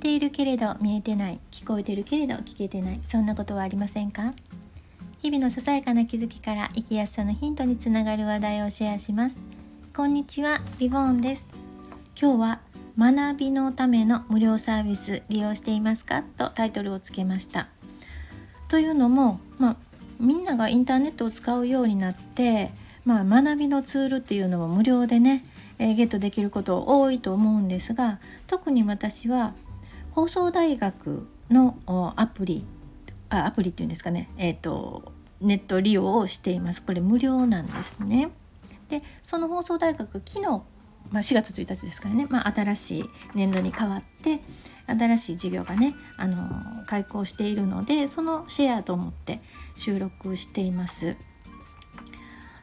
ているけれど見えてない聞こえてるけれど聞けてないそんなことはありませんか？日々のささやかな気づきから生きやすさのヒントにつながる話題をシェアします。こんにちはリボーンです。今日は学びのための無料サービス利用していますか？とタイトルをつけました。というのも、まあ、みんながインターネットを使うようになって、まあ、学びのツールっていうのも無料でねえゲットできること多いと思うんですが特に私は放送大学のアプリあアプリっていうんですかね、えーと、ネット利用をしていますこれ無料なんですね。でその放送大学昨日、まあ、4月1日ですからね、まあ、新しい年度に変わって新しい授業がねあの開講しているのでそのシェアと思って収録しています。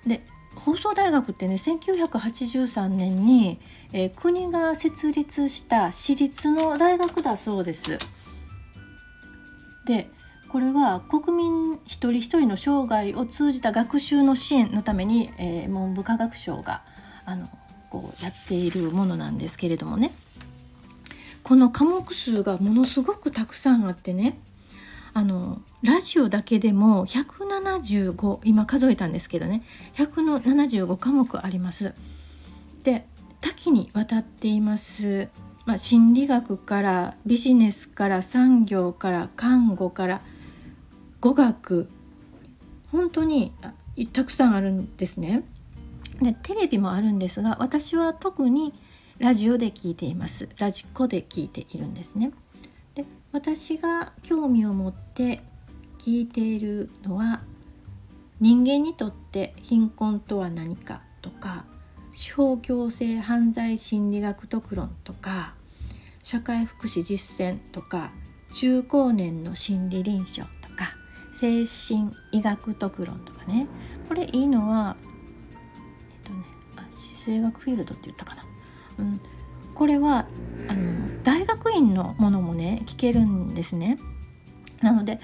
で放送大学ってね1983年に、えー、国が設立した私立の大学だそうです。でこれは国民一人一人の生涯を通じた学習の支援のために、えー、文部科学省があのこうやっているものなんですけれどもねこの科目数がものすごくたくさんあってねあのラジオだけでも175今数えたんですけどね175科目あります。で多岐にわたっています、まあ、心理学からビジネスから産業から看護から語学本当にたくさんあるんですね。でテレビもあるんですが私は特にラジオで聞いていますラジコで聞いているんですね。で私が興味を持って聞いているのは人間にとって貧困とは何かとか司法強制犯罪心理学特論とか社会福祉実践とか中高年の心理臨床とか精神医学特論とかね。これいいのはえっとねあ姿勢学フィールドって言ったかな、うん、これはあの大学院のものもね聞けるんですね。なので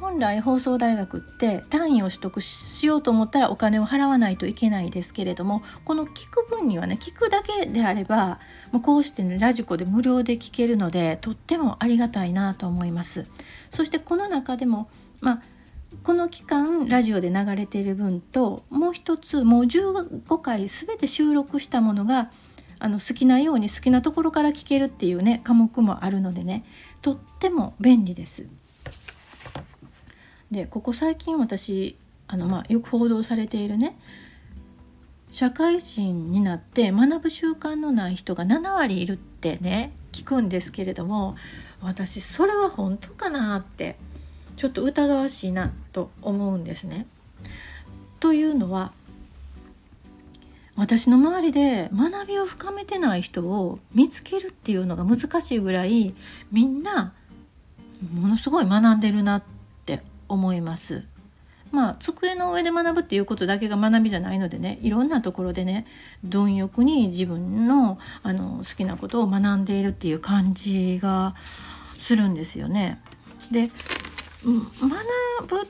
本来放送大学って単位を取得しようと思ったらお金を払わないといけないですけれどもこの聞く分にはね聞くだけであればこうしてねラジコで無料で聞けるのでとってもありがたいなと思いますそしてこの中でもまあこの期間ラジオで流れている分ともう一つもう15回全て収録したものがあの好きなように好きなところから聞けるっていうね科目もあるのでねとっても便利です。でここ最近私あの、まあ、よく報道されているね社会人になって学ぶ習慣のない人が7割いるってね聞くんですけれども私それは本当かなってちょっと疑わしいなと思うんですね。というのは私の周りで学びを深めてない人を見つけるっていうのが難しいぐらいみんなものすごい学んでるなっ思います。まあ、机の上で学ぶっていうことだけが学びじゃないのでねいろんなところでね貪欲に自分のあの好きなことを学んでいるっていう感じがするんですよね。で学ぶっ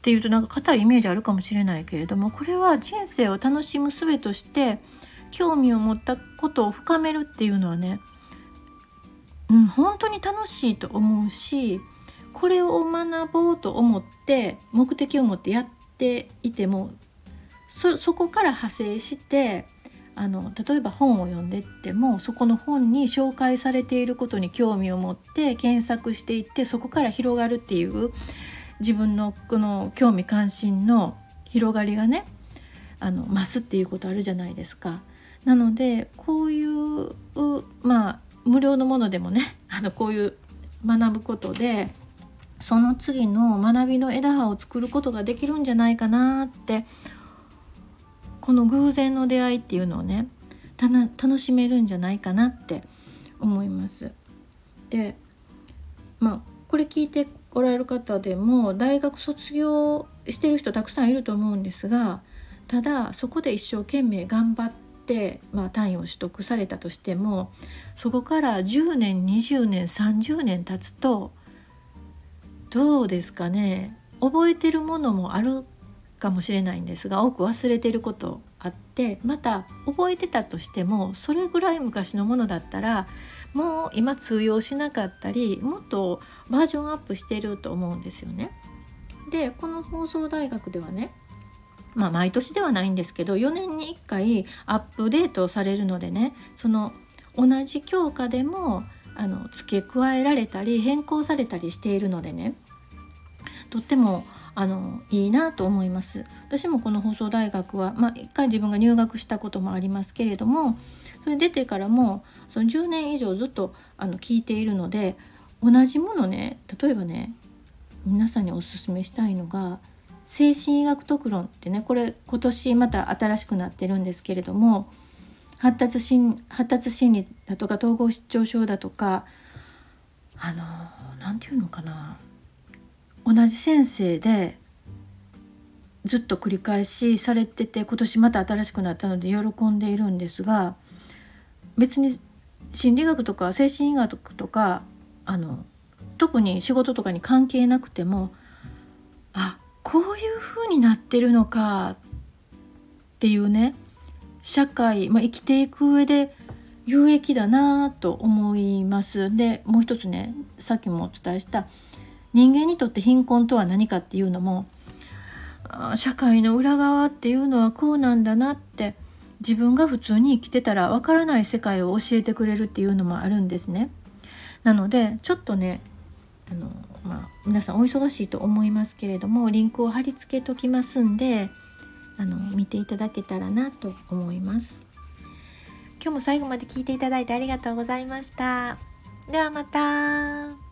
ていうとなんか硬いイメージあるかもしれないけれどもこれは人生を楽しむ術として興味を持ったことを深めるっていうのはね、うん、本当に楽しいと思うしこれを学ぼうと思って目的を持ってやっていてもそこから派生してあの例えば本を読んでってもそこの本に紹介されていることに興味を持って検索していってそこから広がるっていう自分のこの興味関心の広がりがねあの増すっていうことあるじゃないですか。なのでこういうまあ無料のものでもねあのこういう学ぶことでその次の学びの枝葉を作ることができるんじゃないかなってこの偶然の出会いっていうのをね楽しめるんじゃないかなって思います。でまあこれ聞いておられる方でも大学卒業してる人たくさんいると思うんですがただそこで一生懸命頑張って、まあ、単位を取得されたとしてもそこから10年20年30年経つとどうですかね？覚えてるものもあるかもしれないんですが多く忘れてることあってまた覚えてたとしてもそれぐらい昔のものだったらもう今通用しなかったりもっとバージョンアップしてると思うんですよね。でこの放送大学ではねまあ毎年ではないんですけど4年に1回アップデートされるのでねその同じ教科でもあの付け加えられたり変更されたりしているのでねとってもあのいいなと思います。私もこの放送大学は、まあ、1回自分が入学したこともありますけれどもそれ出てからもその10年以上ずっとあの聞いているので同じものね例えばね皆さんにおすすめしたいのが精神医学特論ってねこれ今年また新しくなってるんですけれども発達心発達心理だとか統合失調症だとかあの何て言うのかな。同じ先生でずっと繰り返しされてて今年また新しくなったので喜んでいるんですが別に心理学とか精神医学とかあの特に仕事とかに関係なくてもあこういう風になってるのかっていうね社会、まあ、生きていく上で有益だなと思います。でもう一つねさっきもお伝えした人間にとって貧困とは何かっていうのも社会の裏側っていうのはこうなんだなって自分が普通に生きてたらわからない世界を教えてくれるっていうのもあるんですね。なのでちょっとねあの、まあ、皆さんお忙しいと思いますけれどもリンクを貼り付けときますんであの見ていただけたらなと思います。今日も最後まで聞いていただいてありがとうございました。ではまた。